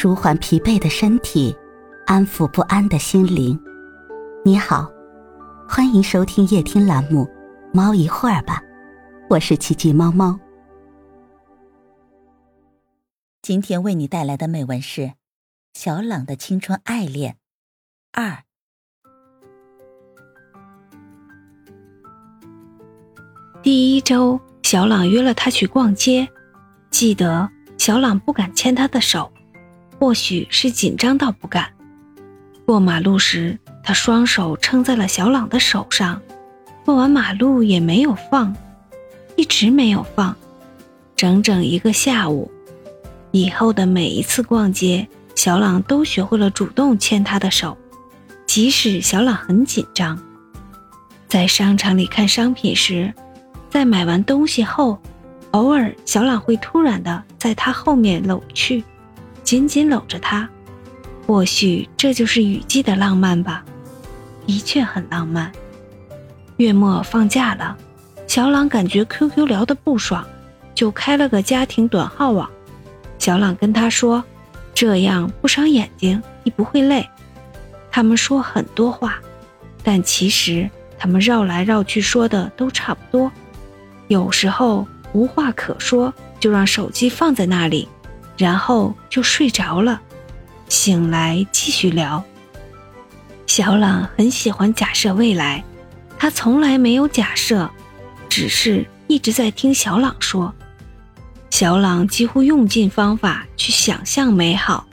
舒缓疲惫的身体，安抚不安的心灵。你好，欢迎收听夜听栏目《猫一会儿吧》，我是奇迹猫猫。今天为你带来的美文是小朗的青春爱恋二。第一周，小朗约了他去逛街，记得小朗不敢牵他的手。或许是紧张到不敢过马路时，他双手撑在了小朗的手上，过完马路也没有放，一直没有放，整整一个下午。以后的每一次逛街，小朗都学会了主动牵他的手，即使小朗很紧张。在商场里看商品时，在买完东西后，偶尔小朗会突然的在他后面搂去。紧紧搂着他，或许这就是雨季的浪漫吧，的确很浪漫。月末放假了，小朗感觉 QQ 聊得不爽，就开了个家庭短号网。小朗跟他说：“这样不伤眼睛，你不会累。”他们说很多话，但其实他们绕来绕去说的都差不多。有时候无话可说，就让手机放在那里。然后就睡着了，醒来继续聊。小朗很喜欢假设未来，他从来没有假设，只是一直在听小朗说。小朗几乎用尽方法去想象美好，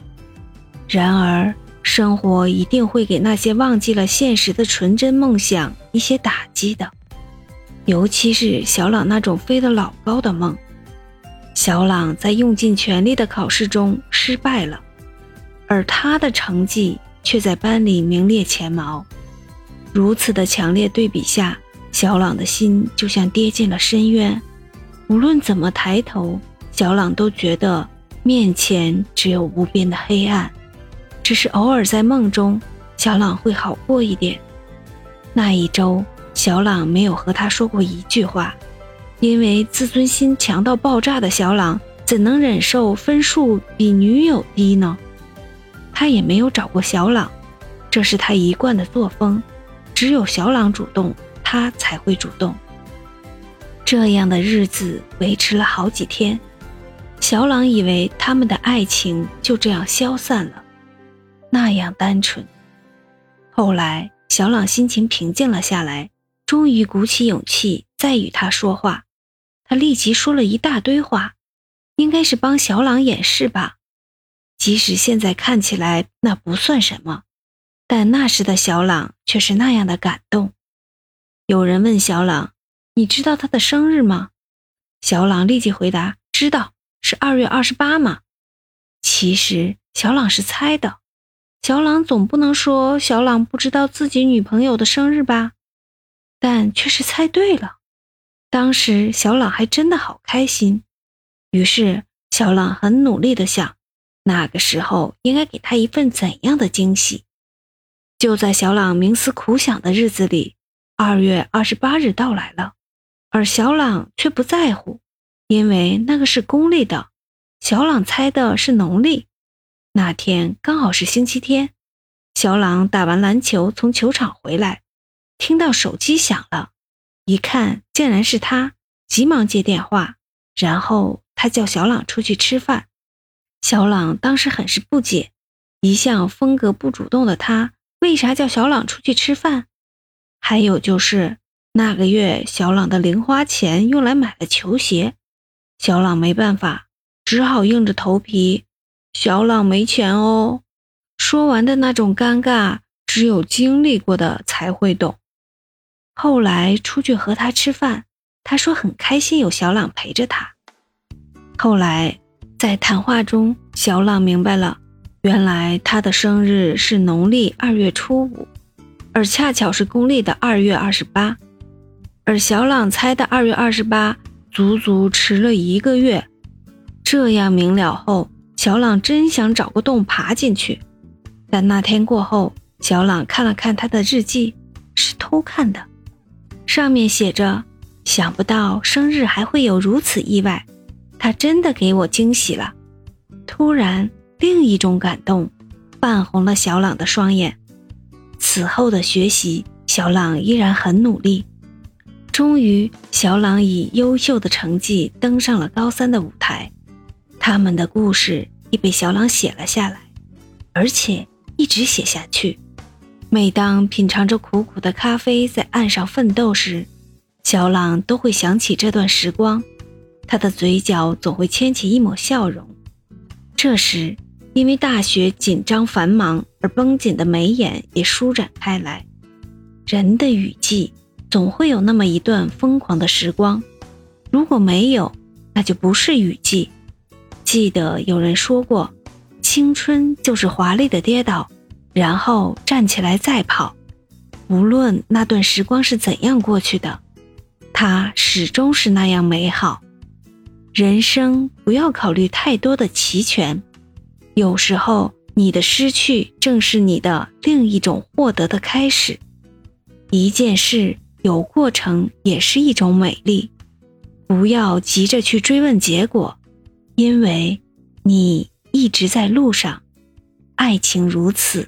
然而生活一定会给那些忘记了现实的纯真梦想一些打击的，尤其是小朗那种飞得老高的梦。小朗在用尽全力的考试中失败了，而他的成绩却在班里名列前茅。如此的强烈对比下，小朗的心就像跌进了深渊。无论怎么抬头，小朗都觉得面前只有无边的黑暗。只是偶尔在梦中，小朗会好过一点。那一周，小朗没有和他说过一句话。因为自尊心强到爆炸的小朗，怎能忍受分数比女友低呢？他也没有找过小朗，这是他一贯的作风。只有小朗主动，他才会主动。这样的日子维持了好几天，小朗以为他们的爱情就这样消散了，那样单纯。后来，小朗心情平静了下来，终于鼓起勇气再与他说话。他立即说了一大堆话，应该是帮小朗掩饰吧。即使现在看起来那不算什么，但那时的小朗却是那样的感动。有人问小朗：“你知道他的生日吗？”小朗立即回答：“知道，是二月二十八嘛。”其实小朗是猜的。小朗总不能说小朗不知道自己女朋友的生日吧？但却是猜对了。当时小朗还真的好开心，于是小朗很努力的想，那个时候应该给他一份怎样的惊喜。就在小朗冥思苦想的日子里，二月二十八日到来了，而小朗却不在乎，因为那个是公历的，小朗猜的是农历。那天刚好是星期天，小朗打完篮球从球场回来，听到手机响了。一看，竟然是他，急忙接电话，然后他叫小朗出去吃饭。小朗当时很是不解，一向风格不主动的他，为啥叫小朗出去吃饭？还有就是那个月，小朗的零花钱用来买了球鞋，小朗没办法，只好硬着头皮：“小朗没钱哦。”说完的那种尴尬，只有经历过的才会懂。后来出去和他吃饭，他说很开心有小朗陪着他。后来在谈话中，小朗明白了，原来他的生日是农历二月初五，而恰巧是公历的二月二十八，而小朗猜的二月二十八足足迟了一个月。这样明了后，小朗真想找个洞爬进去，但那天过后，小朗看了看他的日记，是偷看的。上面写着：“想不到生日还会有如此意外，他真的给我惊喜了。”突然，另一种感动，泛红了小朗的双眼。此后的学习，小朗依然很努力。终于，小朗以优秀的成绩登上了高三的舞台。他们的故事已被小朗写了下来，而且一直写下去。每当品尝着苦苦的咖啡，在岸上奋斗时，小朗都会想起这段时光，他的嘴角总会牵起一抹笑容。这时，因为大学紧张繁忙而绷紧的眉眼也舒展开来。人的雨季。总会有那么一段疯狂的时光，如果没有，那就不是雨季。记得有人说过，青春就是华丽的跌倒，然后站起来再跑。无论那段时光是怎样过去的，它始终是那样美好。人生不要考虑太多的齐全，有时候你的失去正是你的另一种获得的开始。一件事。有过程也是一种美丽，不要急着去追问结果，因为你一直在路上。爱情如此，